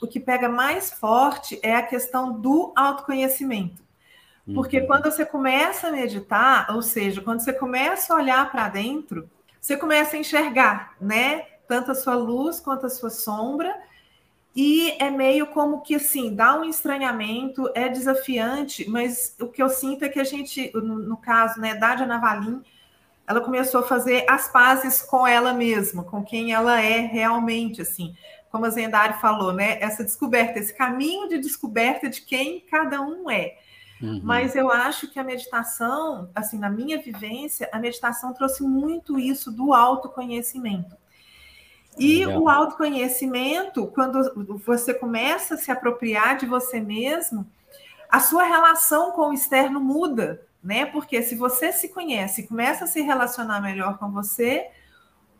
o que pega mais forte é a questão do autoconhecimento. Porque uhum. quando você começa a meditar, ou seja, quando você começa a olhar para dentro, você começa a enxergar, né? Tanto a sua luz quanto a sua sombra. E é meio como que assim, dá um estranhamento, é desafiante, mas o que eu sinto é que a gente, no, no caso, né, da Diana Valim, ela começou a fazer as pazes com ela mesma, com quem ela é realmente, assim, como a Zendari falou, né? Essa descoberta, esse caminho de descoberta de quem cada um é. Uhum. Mas eu acho que a meditação, assim, na minha vivência, a meditação trouxe muito isso do autoconhecimento. E Legal. o autoconhecimento, quando você começa a se apropriar de você mesmo, a sua relação com o externo muda, né? Porque se você se conhece e começa a se relacionar melhor com você,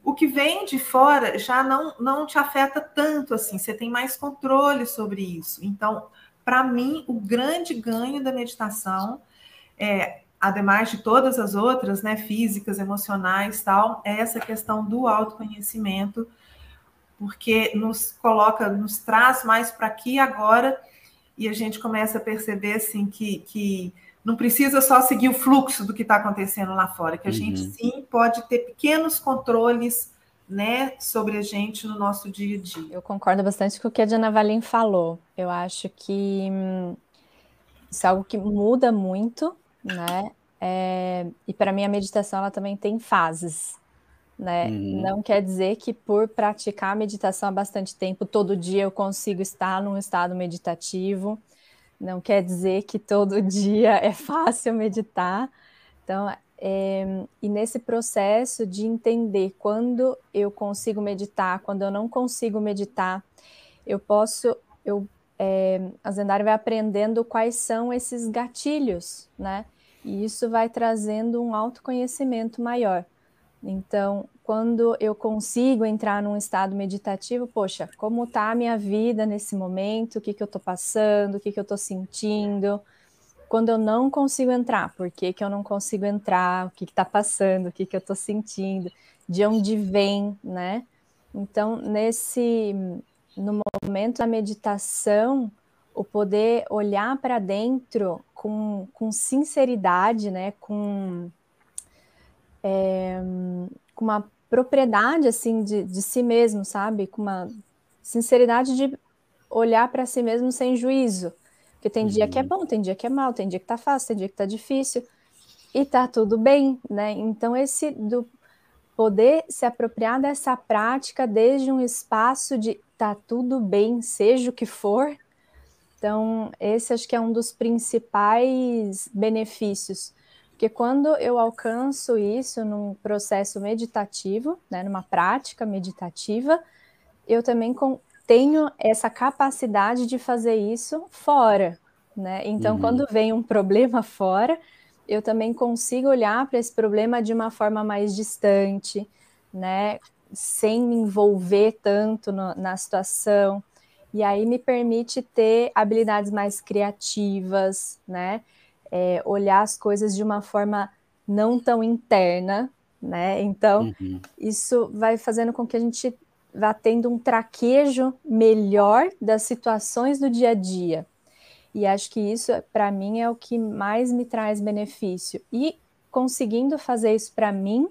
o que vem de fora já não, não te afeta tanto assim, você tem mais controle sobre isso. Então, para mim, o grande ganho da meditação é, ademais de todas as outras, né, físicas, emocionais, tal, é essa questão do autoconhecimento, porque nos coloca, nos traz mais para aqui agora, e a gente começa a perceber assim que, que não precisa só seguir o fluxo do que está acontecendo lá fora, que a uhum. gente sim pode ter pequenos controles né, sobre a gente no nosso dia a dia. Eu concordo bastante com o que a Diana Valim falou. Eu acho que hum, isso é algo que muda muito, né? É, e para mim a meditação ela também tem fases, né? Uhum. Não quer dizer que por praticar a meditação há bastante tempo, todo dia eu consigo estar num estado meditativo. Não quer dizer que todo dia é fácil meditar. Então, é, e nesse processo de entender quando eu consigo meditar, quando eu não consigo meditar, eu posso, eu, é, a Zendara vai aprendendo quais são esses gatilhos, né? E isso vai trazendo um autoconhecimento maior. Então, quando eu consigo entrar num estado meditativo, poxa, como está a minha vida nesse momento? O que, que eu estou passando? O que, que eu estou sentindo? quando eu não consigo entrar, por que, que eu não consigo entrar, o que está passando, o que, que eu estou sentindo, de onde vem, né? Então, nesse no momento da meditação, o poder olhar para dentro com, com sinceridade, né? Com, é, com uma propriedade assim de, de si mesmo, sabe? Com uma sinceridade de olhar para si mesmo sem juízo porque tem dia que é uhum. bom, tem dia que é mal, tem dia que tá fácil, tem dia que tá difícil. E tá tudo bem, né? Então, esse do poder se apropriar dessa prática desde um espaço de tá tudo bem, seja o que for. Então, esse acho que é um dos principais benefícios. Porque quando eu alcanço isso num processo meditativo, né, numa prática meditativa, eu também tenho essa capacidade de fazer isso fora, né? Então, uhum. quando vem um problema fora, eu também consigo olhar para esse problema de uma forma mais distante, né? Sem me envolver tanto no, na situação. E aí me permite ter habilidades mais criativas, né? É, olhar as coisas de uma forma não tão interna, né? Então, uhum. isso vai fazendo com que a gente vá tendo um traquejo melhor das situações do dia a dia. E acho que isso, para mim, é o que mais me traz benefício. E conseguindo fazer isso para mim,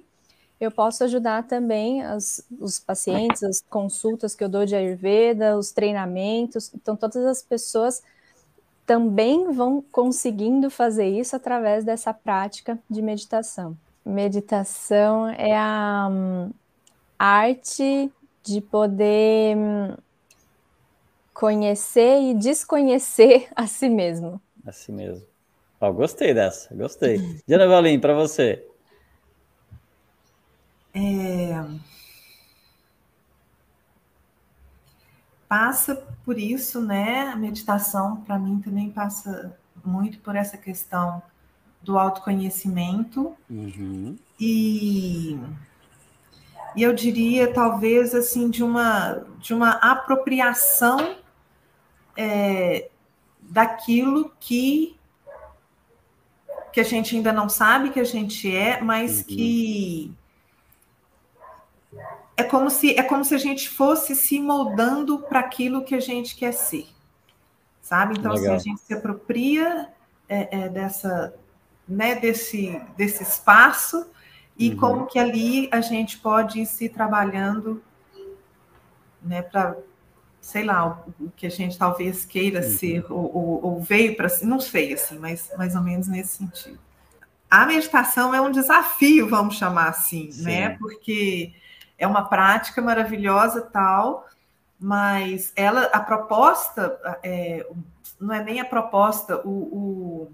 eu posso ajudar também as, os pacientes, as consultas que eu dou de Ayurveda, os treinamentos. Então, todas as pessoas também vão conseguindo fazer isso através dessa prática de meditação. Meditação é a um, arte de poder hum, conhecer e desconhecer a si mesmo. A si mesmo. Oh, gostei dessa, gostei. Diana Valim, para você. É... Passa por isso, né? A meditação, para mim, também passa muito por essa questão do autoconhecimento. Uhum. E e eu diria talvez assim de uma de uma apropriação é, daquilo que que a gente ainda não sabe que a gente é, mas uhum. que é como se é como se a gente fosse se moldando para aquilo que a gente quer ser, sabe? Então assim, a gente se apropria é, é, dessa, né, desse desse espaço e uhum. como que ali a gente pode ir se trabalhando, né, para sei lá, o, que a gente talvez queira uhum. ser, ou, ou, ou veio para ser, não sei, assim, mas mais ou menos nesse sentido. A meditação é um desafio, vamos chamar assim, né? Sim. né? Porque é uma prática maravilhosa tal, mas ela, a proposta, é, não é nem a proposta, o, o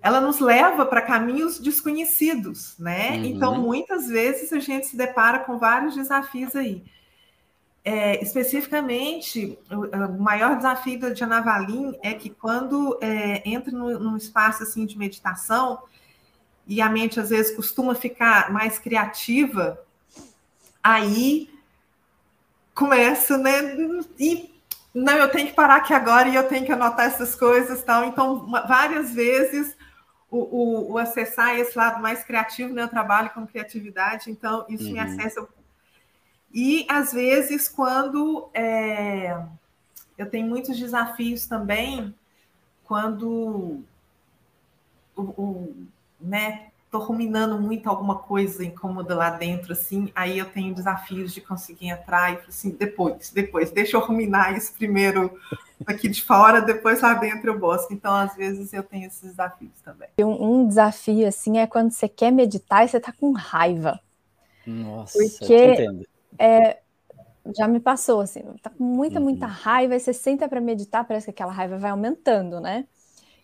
ela nos leva para caminhos desconhecidos, né? Uhum. Então, muitas vezes a gente se depara com vários desafios aí. É, especificamente, o, o, maior desafio da Diana Valim é que quando é, entra no, num espaço assim de meditação e a mente às vezes costuma ficar mais criativa, aí começa, né? E não, eu tenho que parar aqui agora e eu tenho que anotar essas coisas, tal. Então, várias vezes o, o, o acessar esse lado mais criativo, né? Eu trabalho com criatividade, então isso uhum. me acessa e às vezes, quando é, eu tenho muitos desafios também, quando o, o né, tô ruminando muito alguma coisa incômoda lá dentro, assim, aí eu tenho desafios de conseguir entrar e assim, depois, depois, deixa eu ruminar isso primeiro aqui de fora, depois lá dentro eu busco. Então, às vezes, eu tenho esses desafios também. Um, um desafio, assim, é quando você quer meditar e você tá com raiva. Nossa, porque é, já me passou, assim, tá com muita, muita uhum. raiva, e você senta para meditar, parece que aquela raiva vai aumentando, né?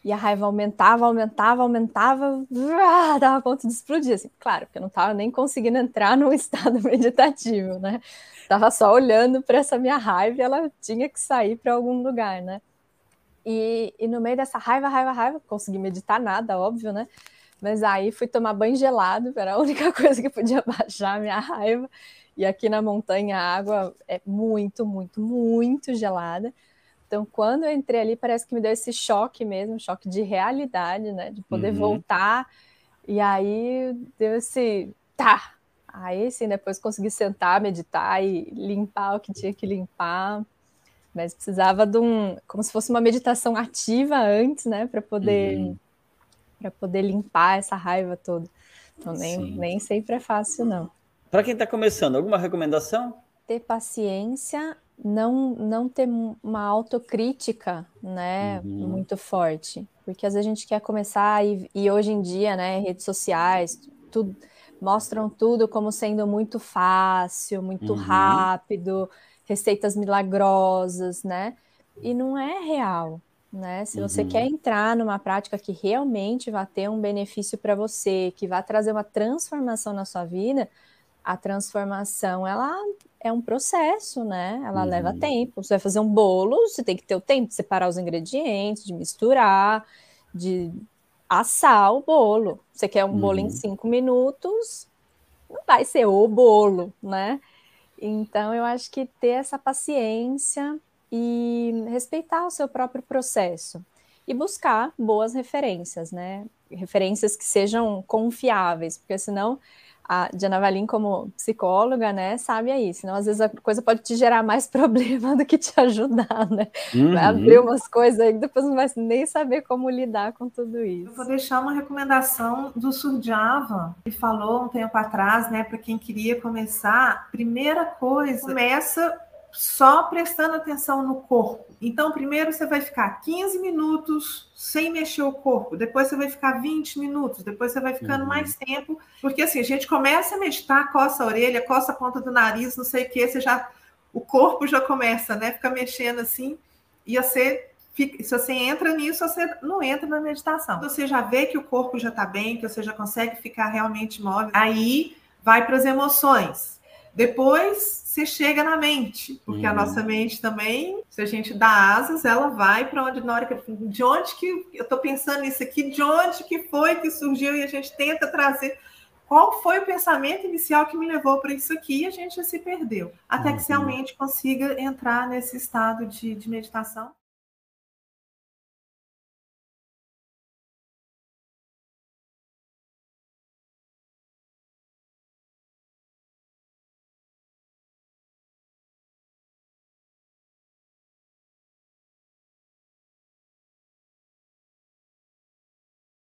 E a raiva aumentava, aumentava, aumentava, dava ponto de explodir, assim, claro, porque eu não estava nem conseguindo entrar num estado meditativo, né? Tava só olhando para essa minha raiva e ela tinha que sair para algum lugar, né? E, e no meio dessa raiva, raiva, raiva, consegui meditar nada, óbvio, né? Mas aí fui tomar banho gelado, era a única coisa que podia baixar a minha raiva. E aqui na montanha a água é muito, muito, muito gelada. Então, quando eu entrei ali, parece que me deu esse choque mesmo, choque de realidade, né? De poder uhum. voltar. E aí deu esse tá. Aí sim, depois consegui sentar, meditar e limpar o que tinha que limpar. Mas precisava de um, como se fosse uma meditação ativa antes, né, para poder uhum. para poder limpar essa raiva toda. Então nem, nem sempre é fácil não. Para quem está começando, alguma recomendação? Ter paciência, não, não ter uma autocrítica né, uhum. muito forte. Porque às vezes a gente quer começar e, e hoje em dia, né, redes sociais, tudo, mostram tudo como sendo muito fácil, muito uhum. rápido, receitas milagrosas, né? E não é real, né? Se você uhum. quer entrar numa prática que realmente vai ter um benefício para você, que vai trazer uma transformação na sua vida, a transformação ela é um processo, né? Ela uhum. leva tempo. Você vai fazer um bolo, você tem que ter o tempo de separar os ingredientes, de misturar, de assar o bolo. Você quer um uhum. bolo em uhum. cinco minutos, não vai ser o bolo, né? Então eu acho que ter essa paciência e respeitar o seu próprio processo e buscar boas referências, né? Referências que sejam confiáveis, porque senão a Diana Valim, como psicóloga, né, sabe aí, senão às vezes a coisa pode te gerar mais problema do que te ajudar, né? Uhum. Vai abrir umas coisas aí que depois não vai nem saber como lidar com tudo isso. Eu vou deixar uma recomendação do Surjava, que falou um tempo atrás, né, para quem queria começar, primeira coisa, começa só prestando atenção no corpo. Então, primeiro você vai ficar 15 minutos sem mexer o corpo, depois você vai ficar 20 minutos, depois você vai ficando uhum. mais tempo, porque assim, a gente começa a meditar, coça a orelha, coça a ponta do nariz, não sei o que, você já o corpo já começa, né, fica mexendo assim, e você fica, se você entra nisso, você não entra na meditação. Você já vê que o corpo já está bem, que você já consegue ficar realmente móvel, aí vai para as emoções. Depois você chega na mente, porque uhum. a nossa mente também, se a gente dá asas, ela vai para onde na hora que de onde que eu estou pensando nisso aqui, de onde que foi que surgiu e a gente tenta trazer qual foi o pensamento inicial que me levou para isso aqui e a gente já se perdeu, até uhum. que realmente consiga entrar nesse estado de, de meditação.